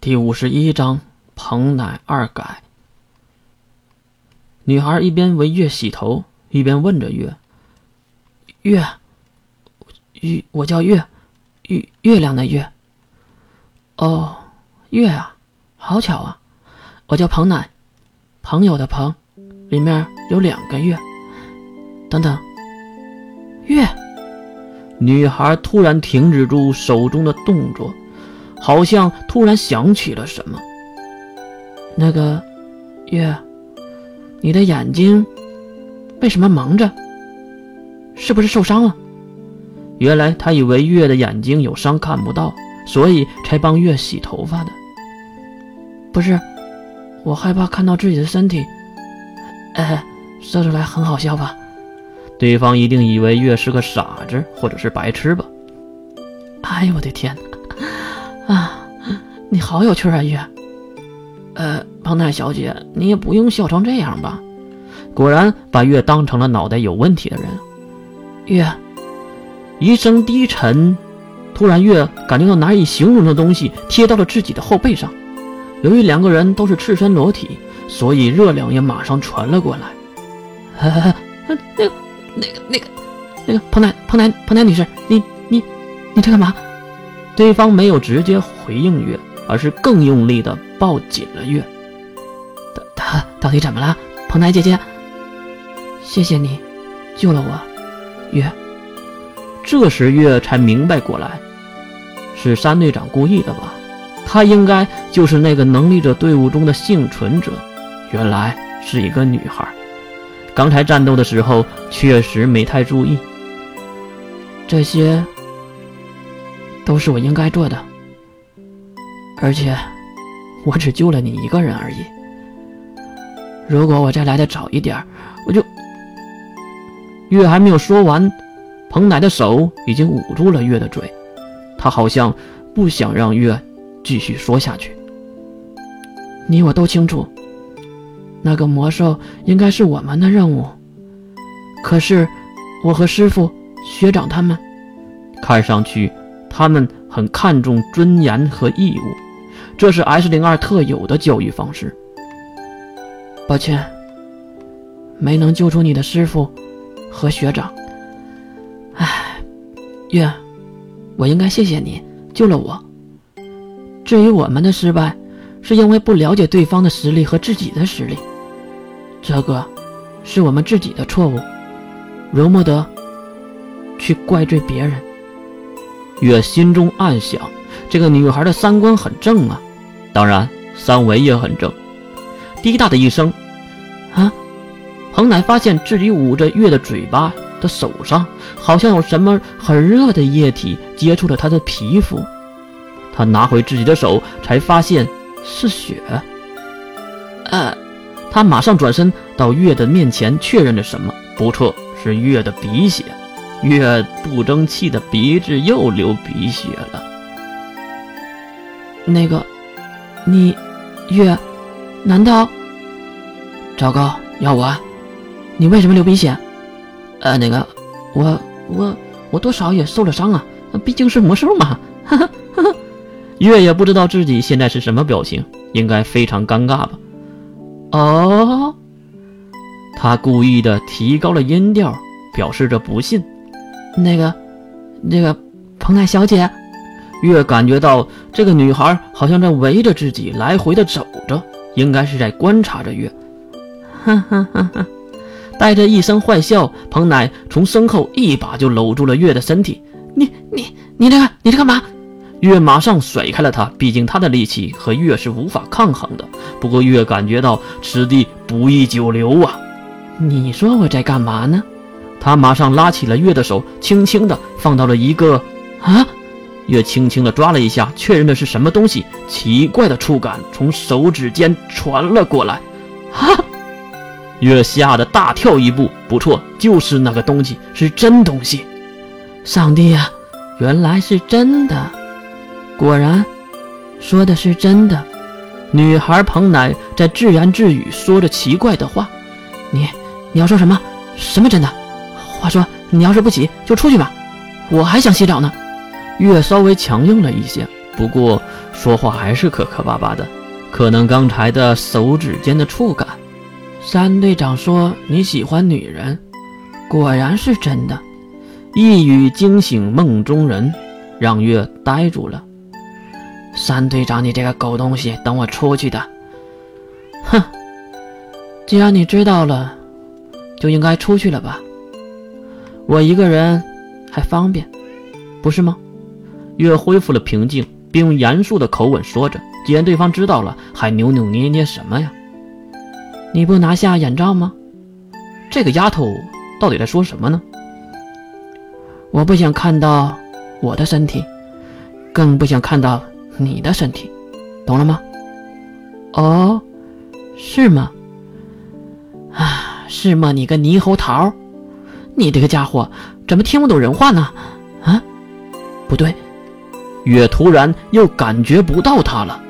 第五十一章彭乃二改。女孩一边为月洗头，一边问着月：“月，月，我叫月，月月亮的月。哦，月啊，好巧啊！我叫彭乃，朋友的朋，里面有两个月。等等，月。”女孩突然停止住手中的动作。好像突然想起了什么。那个月，你的眼睛为什么蒙着？是不是受伤了？原来他以为月的眼睛有伤看不到，所以才帮月洗头发的。不是，我害怕看到自己的身体。哎，说出来很好笑吧？对方一定以为月是个傻子或者是白痴吧？哎呦我的天！啊，你好有趣啊，月。呃，庞大小姐，你也不用笑成这样吧？果然把月当成了脑袋有问题的人。月，一声低沉，突然月感觉到难以形容的东西贴到了自己的后背上。由于两个人都是赤身裸体，所以热量也马上传了过来。那个、那个、那个、那个庞太、庞太、庞太女士，你、你、你在干嘛？对方没有直接回应月，而是更用力地抱紧了月。他他到底怎么了，彭台姐姐？谢谢你，救了我，月。这时月才明白过来，是山队长故意的吧？他应该就是那个能力者队伍中的幸存者，原来是一个女孩。刚才战斗的时候确实没太注意这些。都是我应该做的，而且我只救了你一个人而已。如果我再来的早一点，我就……月还没有说完，彭奶的手已经捂住了月的嘴，他好像不想让月继续说下去。你我都清楚，那个魔兽应该是我们的任务，可是我和师傅、学长他们看上去……他们很看重尊严和义务，这是 S 零二特有的教育方式。抱歉，没能救出你的师傅和学长。唉，月，我应该谢谢你救了我。至于我们的失败，是因为不了解对方的实力和自己的实力，这个是我们自己的错误，容不得去怪罪别人。月心中暗想：“这个女孩的三观很正啊，当然三围也很正。”滴答的一声，啊！彭乃发现自己捂着月的嘴巴的手上，好像有什么很热的液体接触了他的皮肤。他拿回自己的手，才发现是血。呃，他马上转身到月的面前确认了什么？不错，是月的鼻血。月不争气的鼻子又流鼻血了。那个，你，月，难道？糟糕，要我？你为什么流鼻血？呃，那个，我我我多少也受了伤啊，毕竟是魔兽嘛。哈哈哈哈。月也不知道自己现在是什么表情，应该非常尴尬吧？哦，他故意的提高了音调，表示着不信。那个，那个彭奈小姐，月感觉到这个女孩好像在围着自己来回的走着，应该是在观察着月。哈哈哈哈！带着一声坏笑，彭乃从身后一把就搂住了月的身体。你你你这个你这干嘛？月马上甩开了他，毕竟他的力气和月是无法抗衡的。不过月感觉到此地不宜久留啊。你说我在干嘛呢？他马上拉起了月的手，轻轻地放到了一个啊，月轻轻地抓了一下，确认的是什么东西，奇怪的触感从手指间传了过来，啊！月吓得大跳一步，不错，就是那个东西，是真东西。上帝啊，原来是真的！果然，说的是真的。女孩彭乃在自言自语，说着奇怪的话。你，你要说什么？什么真的？话说，你要是不洗，就出去吧，我还想洗澡呢。月稍微强硬了一些，不过说话还是磕磕巴巴的，可能刚才的手指间的触感。三队长说你喜欢女人，果然是真的。一语惊醒梦中人，让月呆住了。三队长，你这个狗东西，等我出去的。哼，既然你知道了，就应该出去了吧。我一个人还方便，不是吗？月恢复了平静，并用严肃的口吻说着。既然对方知道了，还扭扭捏捏什么呀？你不拿下眼罩吗？这个丫头到底在说什么呢？我不想看到我的身体，更不想看到你的身体，懂了吗？哦，是吗？啊，是吗？你个猕猴桃，你这个家伙怎么听不懂人话呢？啊，不对，月突然又感觉不到他了。